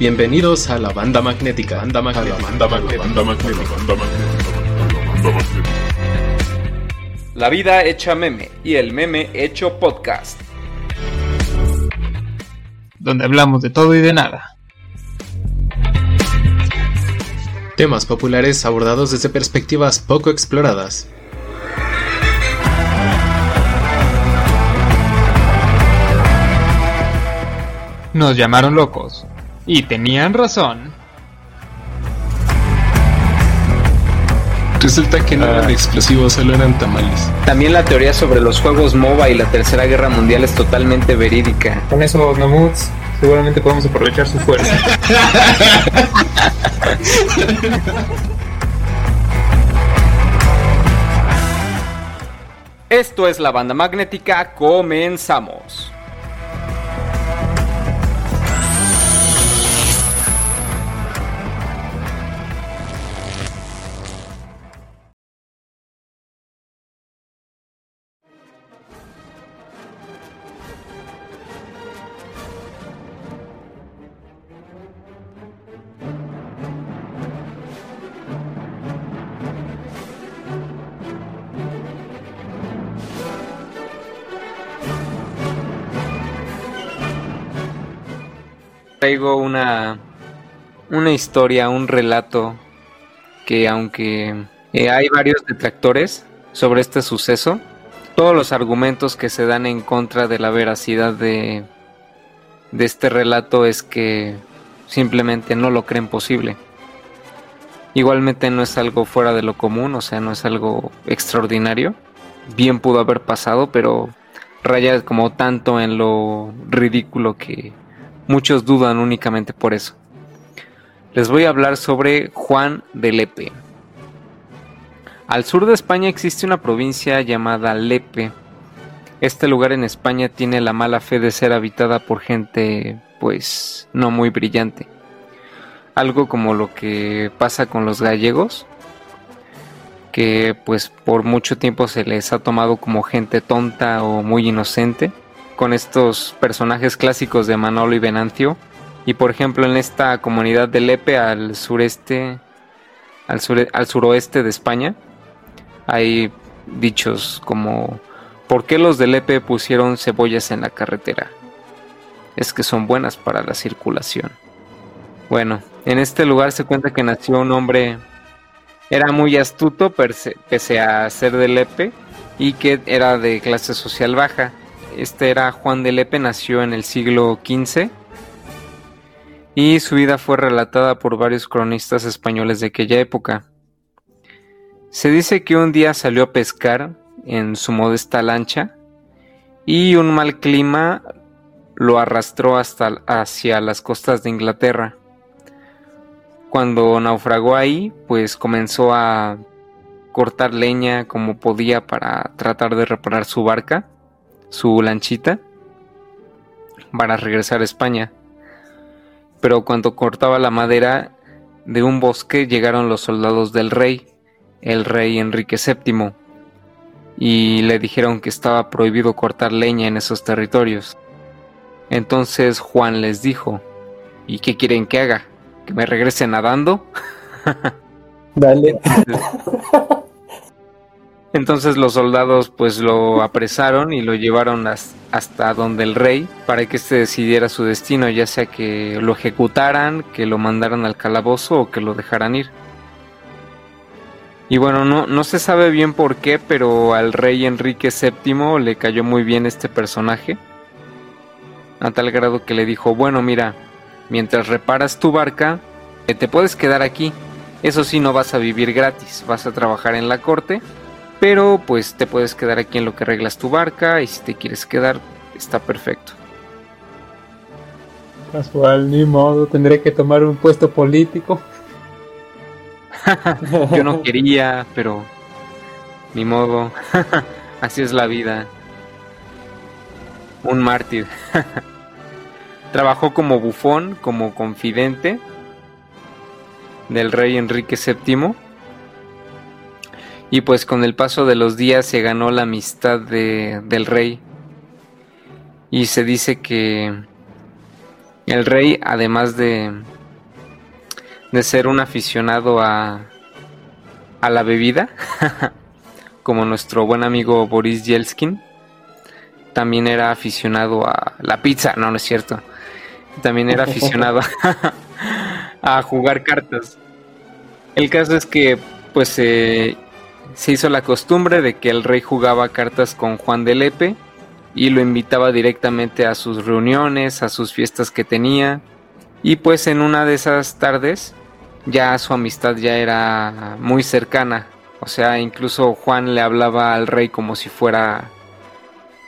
Bienvenidos a la banda magnética. Banda magnética. Banda magnética. Banda magnética. Banda magnética. La vida hecha meme y el meme hecho podcast. Donde hablamos de todo y de nada. Temas populares abordados desde perspectivas poco exploradas. Nos llamaron locos. Y tenían razón. Resulta que no eran ah. explosivos, solo eran tamales. También la teoría sobre los juegos MOBA y la Tercera Guerra Mundial es totalmente verídica. Con eso, Nomuts, seguramente podemos aprovechar su fuerza. Esto es la banda magnética, comenzamos. Traigo una, una historia, un relato que aunque eh, hay varios detractores sobre este suceso, todos los argumentos que se dan en contra de la veracidad de, de este relato es que simplemente no lo creen posible. Igualmente no es algo fuera de lo común, o sea, no es algo extraordinario. Bien pudo haber pasado, pero raya como tanto en lo ridículo que, Muchos dudan únicamente por eso. Les voy a hablar sobre Juan de Lepe. Al sur de España existe una provincia llamada Lepe. Este lugar en España tiene la mala fe de ser habitada por gente, pues, no muy brillante. Algo como lo que pasa con los gallegos, que pues por mucho tiempo se les ha tomado como gente tonta o muy inocente con estos personajes clásicos de Manolo y Venancio. Y por ejemplo en esta comunidad de Lepe al sureste, al, al suroeste de España, hay dichos como ¿por qué los de Lepe pusieron cebollas en la carretera? Es que son buenas para la circulación. Bueno, en este lugar se cuenta que nació un hombre, era muy astuto pese a ser de Lepe y que era de clase social baja este era Juan de Lepe, nació en el siglo XV y su vida fue relatada por varios cronistas españoles de aquella época. Se dice que un día salió a pescar en su modesta lancha y un mal clima lo arrastró hasta hacia las costas de Inglaterra. Cuando naufragó ahí, pues comenzó a cortar leña como podía para tratar de reparar su barca su lanchita para regresar a España. Pero cuando cortaba la madera de un bosque llegaron los soldados del rey, el rey Enrique VII, y le dijeron que estaba prohibido cortar leña en esos territorios. Entonces Juan les dijo, ¿y qué quieren que haga? ¿Que me regrese nadando? Dale. Entonces los soldados pues lo apresaron y lo llevaron hasta donde el rey para que éste decidiera su destino, ya sea que lo ejecutaran, que lo mandaran al calabozo o que lo dejaran ir. Y bueno, no, no se sabe bien por qué, pero al rey Enrique VII le cayó muy bien este personaje. A tal grado que le dijo, bueno mira, mientras reparas tu barca, te puedes quedar aquí. Eso sí, no vas a vivir gratis, vas a trabajar en la corte pero pues te puedes quedar aquí en lo que arreglas tu barca y si te quieres quedar está perfecto. Casual, ni modo, tendré que tomar un puesto político. Yo no quería, pero ni modo. Así es la vida. Un mártir. Trabajó como bufón, como confidente del rey Enrique VII y pues con el paso de los días se ganó la amistad de, del rey. Y se dice que el rey, además de, de ser un aficionado a, a la bebida, como nuestro buen amigo Boris Yeltsin, también era aficionado a la pizza, no, no es cierto. También era aficionado a jugar cartas. El caso es que pues se hizo la costumbre de que el rey jugaba cartas con Juan de Lepe y lo invitaba directamente a sus reuniones, a sus fiestas que tenía. Y pues en una de esas tardes ya su amistad ya era muy cercana. O sea, incluso Juan le hablaba al rey como si fuera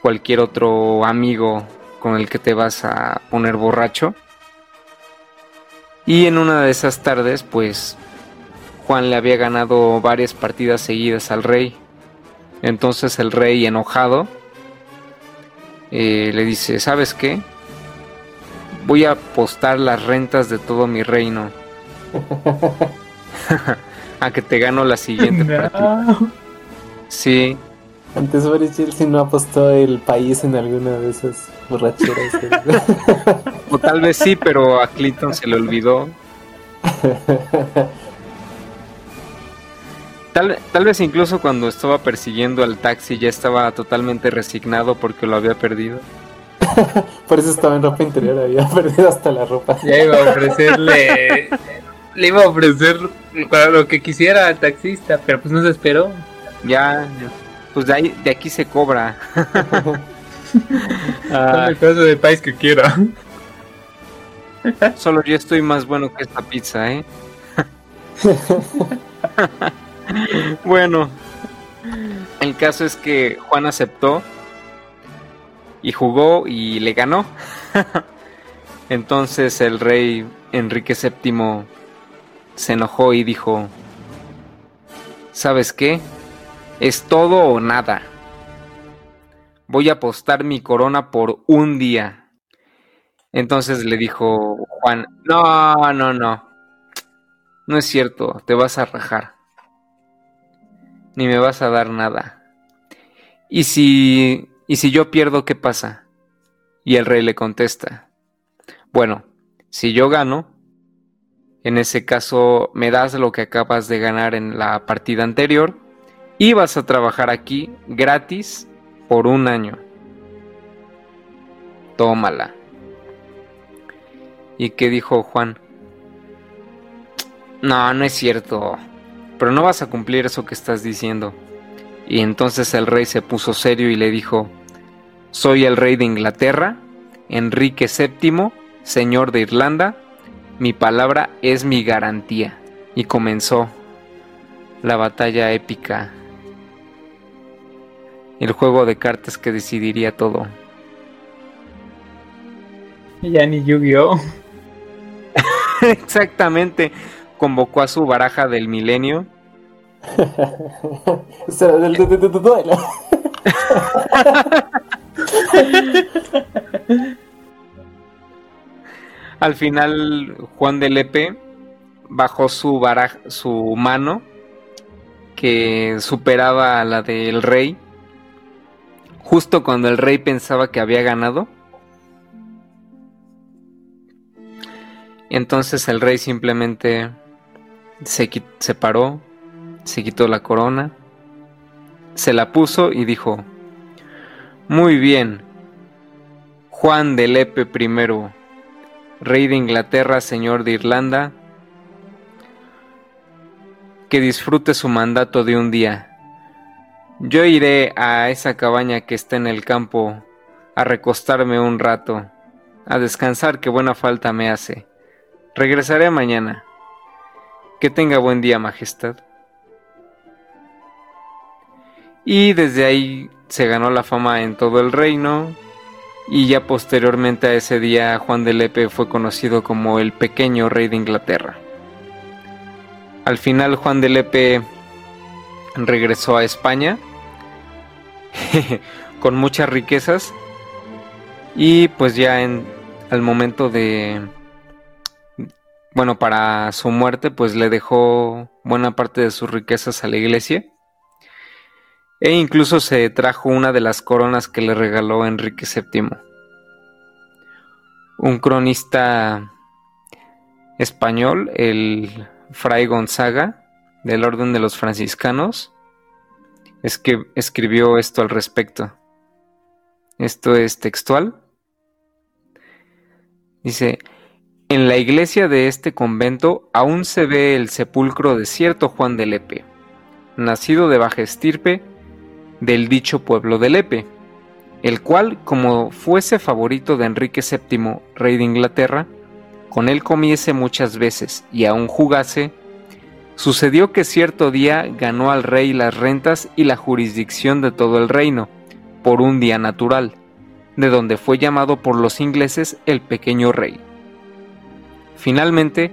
cualquier otro amigo con el que te vas a poner borracho. Y en una de esas tardes, pues Juan le había ganado varias partidas seguidas al rey. Entonces el rey, enojado, eh, le dice, ¿sabes qué? Voy a apostar las rentas de todo mi reino. a que te gano la siguiente partida. Sí. Antes Boris Yeltsin no apostó el país en alguna de esas borracheras. o tal vez sí, pero a Clinton se le olvidó. Tal, tal, vez incluso cuando estaba persiguiendo al taxi ya estaba totalmente resignado porque lo había perdido. Por eso estaba en ropa interior, había perdido hasta la ropa. Ya iba a ofrecerle, le iba a ofrecer para lo que quisiera al taxista, pero pues no se esperó. Ya, pues de, ahí, de aquí se cobra. ah, el caso del país que quiera. Solo yo estoy más bueno que esta pizza, ¿eh? Bueno, el caso es que Juan aceptó y jugó y le ganó. Entonces el rey Enrique VII se enojó y dijo, ¿sabes qué? Es todo o nada. Voy a apostar mi corona por un día. Entonces le dijo Juan, no, no, no. No es cierto, te vas a rajar ni me vas a dar nada. ¿Y si, y si yo pierdo, qué pasa? Y el rey le contesta, bueno, si yo gano, en ese caso me das lo que acabas de ganar en la partida anterior y vas a trabajar aquí gratis por un año. Tómala. ¿Y qué dijo Juan? No, no es cierto pero no vas a cumplir eso que estás diciendo. Y entonces el rey se puso serio y le dijo, soy el rey de Inglaterra, Enrique VII, señor de Irlanda, mi palabra es mi garantía. Y comenzó la batalla épica, el juego de cartas que decidiría todo. Ya ni Yu-Gi-Oh! Exactamente convocó a su baraja del milenio. Al final, Juan de Lepe bajó su baraja, su mano, que superaba a la del rey, justo cuando el rey pensaba que había ganado. Entonces el rey simplemente se, paró, se quitó la corona, se la puso y dijo, Muy bien, Juan de Lepe I, rey de Inglaterra, señor de Irlanda, que disfrute su mandato de un día. Yo iré a esa cabaña que está en el campo a recostarme un rato, a descansar que buena falta me hace. Regresaré mañana. Que tenga buen día, Majestad. Y desde ahí se ganó la fama en todo el reino. Y ya posteriormente a ese día Juan de Lepe fue conocido como el pequeño rey de Inglaterra. Al final Juan de Lepe regresó a España con muchas riquezas y pues ya en al momento de bueno, para su muerte, pues le dejó buena parte de sus riquezas a la iglesia. E incluso se trajo una de las coronas que le regaló Enrique VII. un cronista español, el Fray Gonzaga, del Orden de los Franciscanos, es que escribió esto al respecto. Esto es textual. Dice, en la iglesia de este convento aún se ve el sepulcro de cierto Juan de Lepe, nacido de baja estirpe del dicho pueblo de Lepe, el cual, como fuese favorito de Enrique VII, rey de Inglaterra, con él comiese muchas veces y aún jugase, sucedió que cierto día ganó al rey las rentas y la jurisdicción de todo el reino, por un día natural, de donde fue llamado por los ingleses el pequeño rey. Finalmente,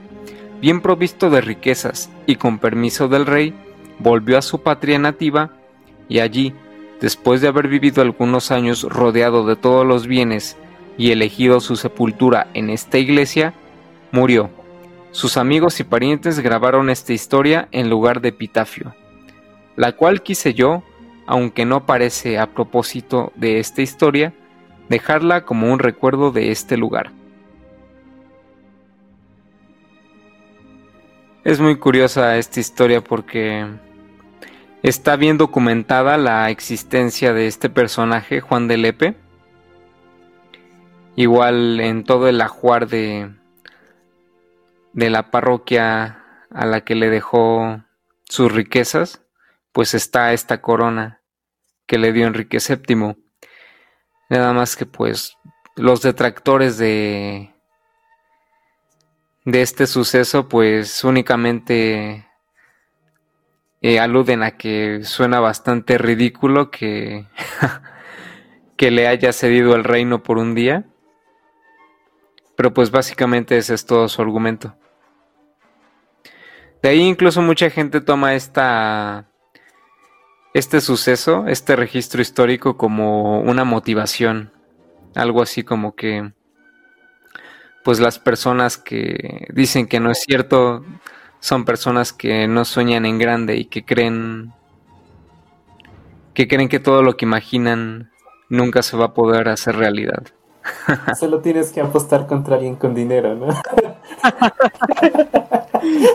bien provisto de riquezas y con permiso del rey, volvió a su patria nativa y allí, después de haber vivido algunos años rodeado de todos los bienes y elegido su sepultura en esta iglesia, murió. Sus amigos y parientes grabaron esta historia en lugar de epitafio, la cual quise yo, aunque no parece a propósito de esta historia, dejarla como un recuerdo de este lugar. Es muy curiosa esta historia porque está bien documentada la existencia de este personaje, Juan de Lepe. Igual en todo el ajuar de, de la parroquia a la que le dejó sus riquezas, pues está esta corona que le dio Enrique VII. Nada más que pues los detractores de de este suceso pues únicamente eh, aluden a que suena bastante ridículo que, que le haya cedido el reino por un día. Pero pues básicamente ese es todo su argumento. De ahí incluso mucha gente toma esta este suceso, este registro histórico como una motivación. Algo así como que pues las personas que dicen que no es cierto son personas que no sueñan en grande y que creen que creen que todo lo que imaginan nunca se va a poder hacer realidad. Solo tienes que apostar contra alguien con dinero, ¿no?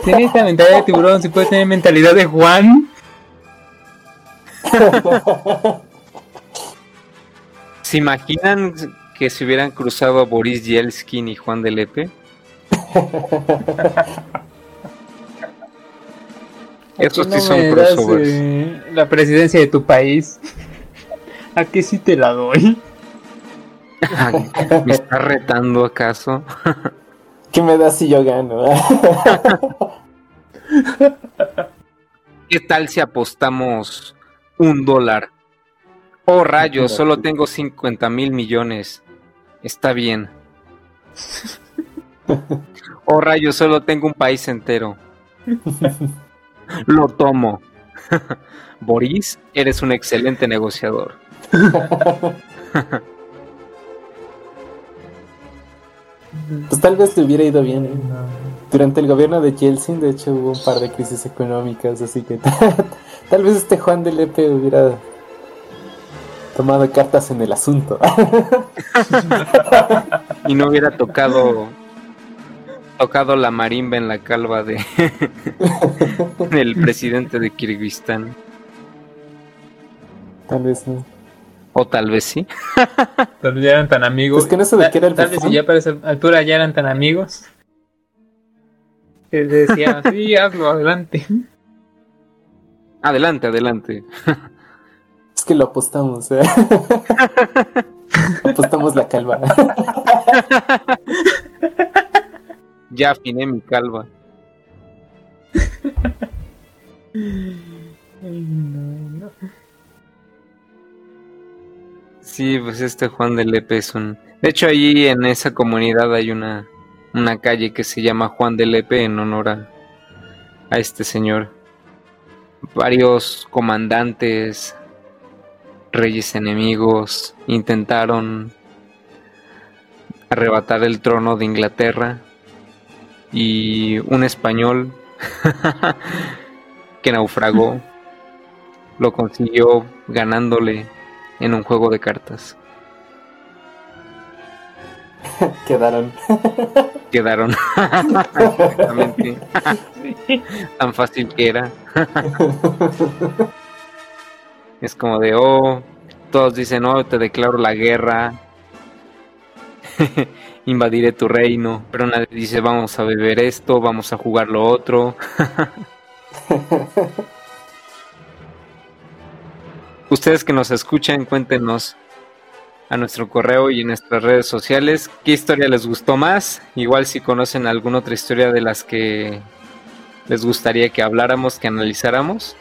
Tienes esta mentalidad de tiburón, si puedes tener mentalidad de Juan. ¿Se imaginan que se hubieran cruzado Boris Yeltsin y Juan de Lepe? Estos sí son crossovers. Eh, la presidencia de tu país. ¿A qué sí te la doy? ¿Me está retando acaso? ¿Qué me das si yo gano? ¿Qué tal si apostamos un dólar? Oh rayos, solo tengo 50 mil millones. Está bien. Oh rayos, solo tengo un país entero. Lo tomo. Boris, eres un excelente negociador. Pues tal vez te hubiera ido bien. ¿eh? Durante el gobierno de Yeltsin, de hecho, hubo un par de crisis económicas, así que tal vez este Juan de Lepe hubiera tomado cartas en el asunto. y no hubiera tocado tocado la marimba en la calva de del presidente de Kirguistán. Tal vez no. O tal vez sí. Tal vez ya eran tan amigos. Es que no sé de qué era el Tal vez si ya para esa altura ya eran tan amigos. Que decía, sí, hazlo, adelante. Adelante, adelante. Que lo apostamos, ¿eh? apostamos la calva. ya afiné mi calva. Sí, pues este Juan de Lepe es un... De hecho, allí en esa comunidad hay una, una calle que se llama Juan de Lepe en honor a, a este señor. Varios comandantes, reyes enemigos, intentaron arrebatar el trono de Inglaterra y un español que naufragó lo consiguió ganándole en un juego de cartas. Quedaron. Quedaron. Exactamente. Tan fácil que era. Es como de, oh, todos dicen, oh, te declaro la guerra. Invadiré tu reino. Pero nadie dice, vamos a beber esto, vamos a jugar lo otro. Ustedes que nos escuchan, cuéntenos a nuestro correo y en nuestras redes sociales qué historia les gustó más. Igual si conocen alguna otra historia de las que les gustaría que habláramos, que analizáramos.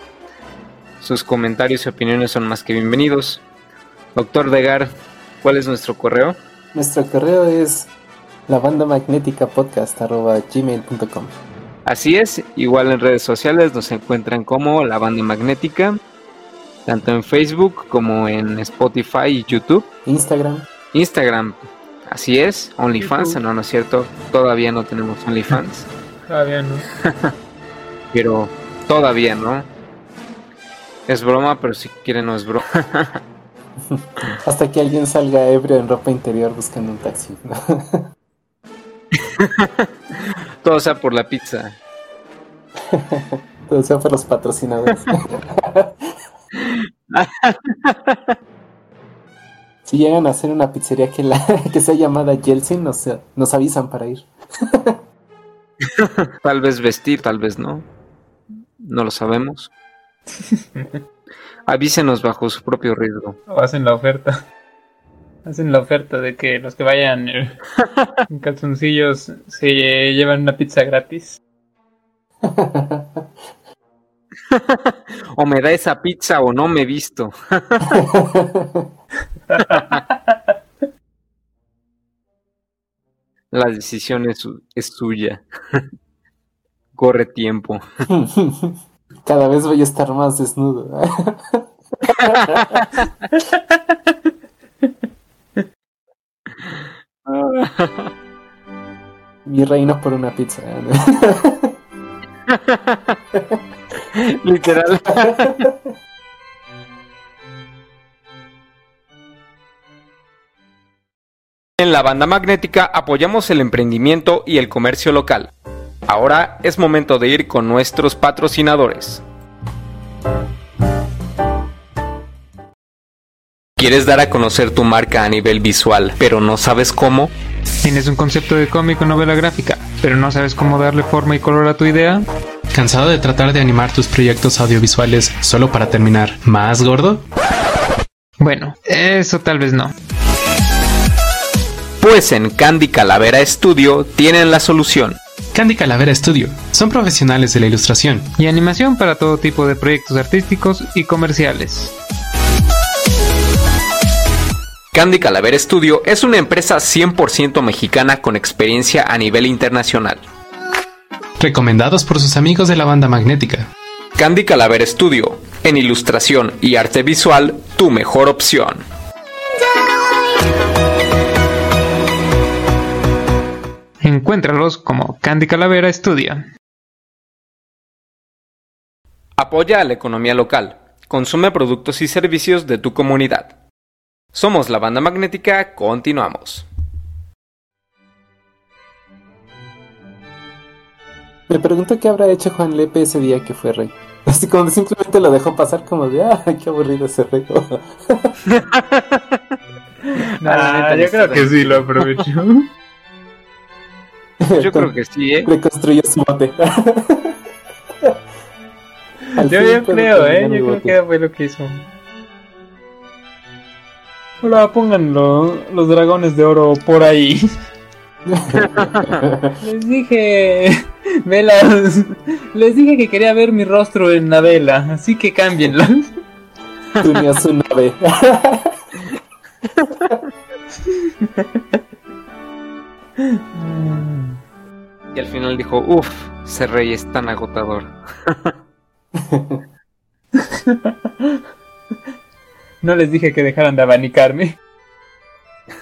Sus comentarios y opiniones son más que bienvenidos. Doctor Degar, ¿cuál es nuestro correo? Nuestro correo es la banda magnética podcast gmail.com. Así es, igual en redes sociales nos encuentran como la banda magnética, tanto en Facebook como en Spotify y YouTube. Instagram. Instagram, así es, OnlyFans, no, no es cierto, todavía no tenemos OnlyFans, Todavía no. pero todavía no. Es broma, pero si quieren no es broma. Hasta que alguien salga ebrio en ropa interior buscando un taxi. Todo sea por la pizza. Todo sea por los patrocinadores. si llegan a hacer una pizzería que, la, que sea llamada Yeltsin, nos, nos avisan para ir. Tal vez vestir, tal vez no. No lo sabemos. Avísenos bajo su propio riesgo. O hacen la oferta. Hacen la oferta de que los que vayan en calzoncillos se llevan una pizza gratis. O me da esa pizza o no me he visto. La decisión es, su- es suya. Corre tiempo. Cada vez voy a estar más desnudo. Mi reino por una pizza. Literal. En la banda magnética apoyamos el emprendimiento y el comercio local. Ahora es momento de ir con nuestros patrocinadores. ¿Quieres dar a conocer tu marca a nivel visual, pero no sabes cómo? ¿Tienes un concepto de cómic o novela gráfica, pero no sabes cómo darle forma y color a tu idea? ¿Cansado de tratar de animar tus proyectos audiovisuales solo para terminar más gordo? Bueno, eso tal vez no. Pues en Candy Calavera Studio tienen la solución. Candy Calavera Studio. Son profesionales de la ilustración. Y animación para todo tipo de proyectos artísticos y comerciales. Candy Calavera Studio es una empresa 100% mexicana con experiencia a nivel internacional. Recomendados por sus amigos de la banda magnética. Candy Calavera Studio, en ilustración y arte visual, tu mejor opción. Encuéntralos como Candy Calavera Studio. Apoya a la economía local. Consume productos y servicios de tu comunidad. Somos la banda magnética, continuamos. Me pregunto qué habrá hecho Juan Lepe ese día que fue rey. Así como simplemente lo dejó pasar como de, ah, qué aburrido ese rey. Ah, yo creo que sí lo aprovechó. Yo creo que sí, ¿eh? Reconstruyó su bote. Al Yo, yo creo, eh. Yo creo que fue lo que hizo. Ahora pongan lo- los dragones de oro por ahí. Les dije. Velas. Les dije que quería ver mi rostro en la vela. Así que cámbienlo. Tuneó su nave. Y al final dijo, uff, ese rey es tan agotador. No les dije que dejaran de abanicarme.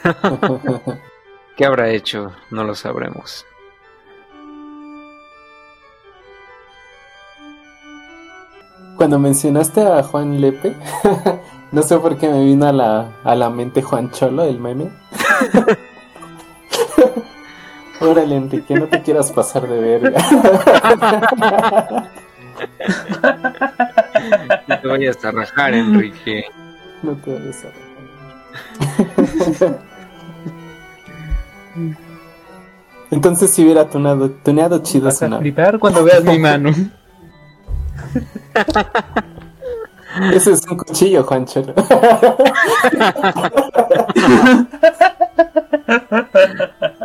¿Qué habrá hecho? No lo sabremos. Cuando mencionaste a Juan Lepe, no sé por qué me vino a la, a la mente Juan Cholo, el meme. Órale, Enrique, no te quieras pasar de verga. No te vayas a rajar, Enrique. No te vayas a Entonces si hubiera tunado, tuneado chido Vas su a flipar cuando veas mi mano. Ese es un cuchillo, Juancho.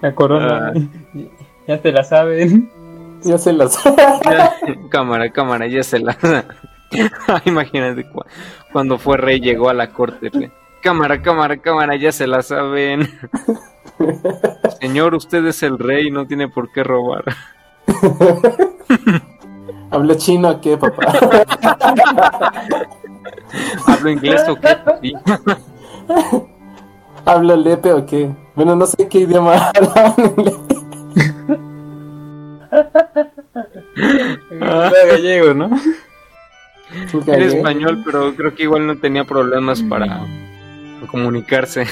La corona. Ya te la saben. ya se las... cámara, cámara, ya se la. Imagínate cu- cuando fue rey llegó a la corte. re. Cámara, cámara, cámara, ya se la saben. Señor, usted es el rey, no tiene por qué robar. ¿Hablo chino o qué, papá? ¿Hablo inglés o qué? Sí. ¿Hablo lepe o qué? Bueno, no sé qué idioma hablan en lepe. Era gallego, ¿no? Era español, pero creo que igual no tenía problemas para comunicarse.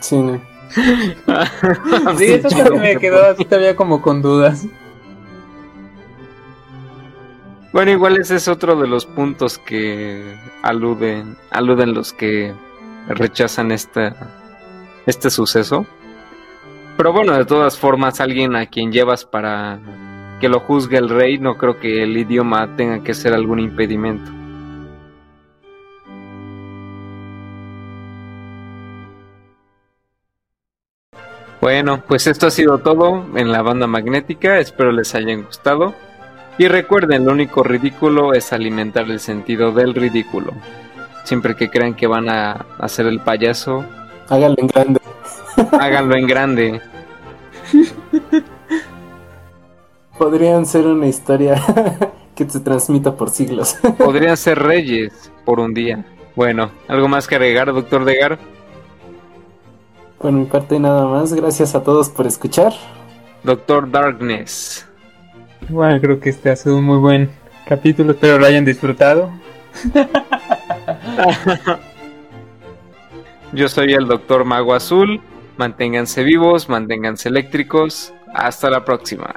Sí, no. Sí, eso también me quedó así todavía como con dudas. Bueno, igual ese es otro de los puntos que aluden, aluden los que rechazan esta, este suceso. Pero bueno, de todas formas, alguien a quien llevas para que lo juzgue el rey, no creo que el idioma tenga que ser algún impedimento. Bueno, pues esto ha sido todo en la banda magnética, espero les hayan gustado. Y recuerden, lo único ridículo es alimentar el sentido del ridículo. Siempre que crean que van a hacer el payaso, Hágalo en grande. háganlo en grande. Podrían ser una historia que se transmita por siglos. Podrían ser reyes por un día. Bueno, ¿algo más que agregar, doctor Degar? Por mi parte nada más, gracias a todos por escuchar. Doctor Darkness. Bueno, creo que este ha sido un muy buen capítulo. Espero lo hayan disfrutado. Yo soy el doctor Mago Azul. Manténganse vivos, manténganse eléctricos. Hasta la próxima.